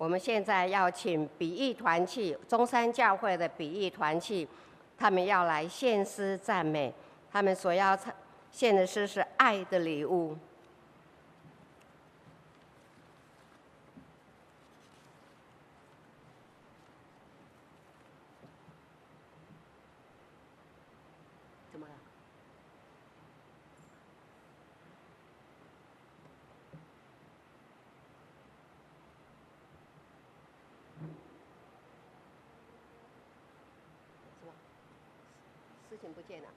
我们现在要请比翼团契中山教会的比翼团契，他们要来献诗赞美，他们所要献的诗是爱的礼物。事情不见了。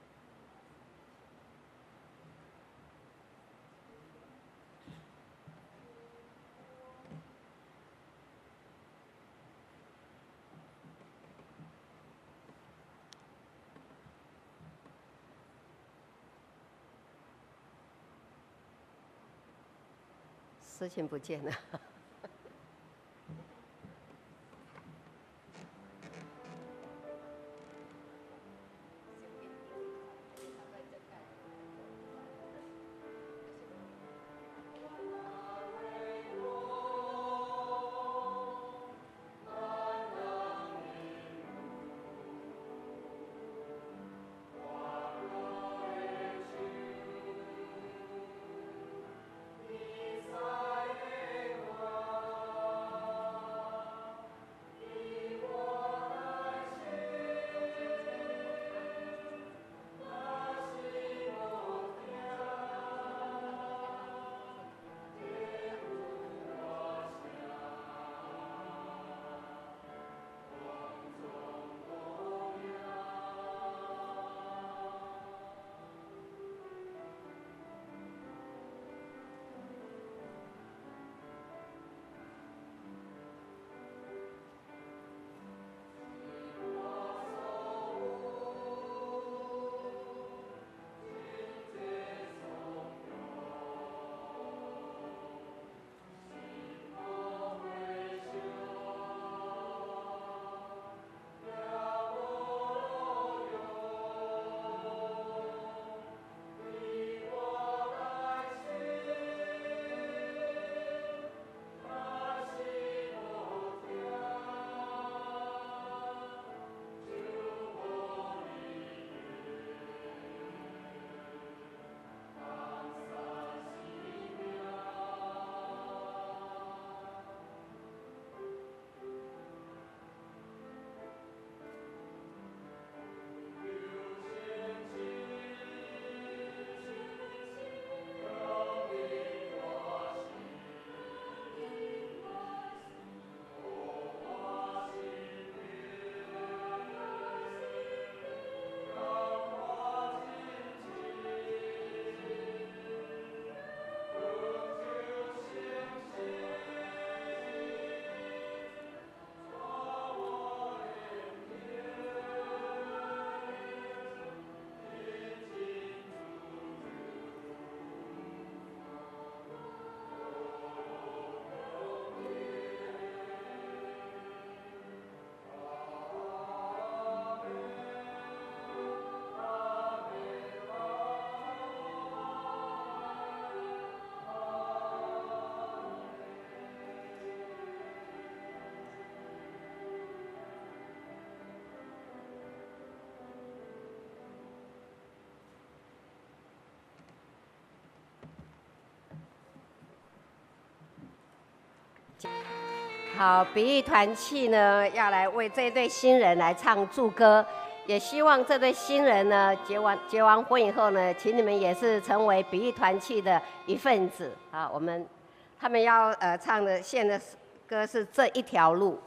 事情不见了。好，比翼团契呢，要来为这对新人来唱祝歌，也希望这对新人呢结完结完婚以后呢，请你们也是成为比翼团契的一份子。啊，我们他们要呃唱的献的歌是这一条路。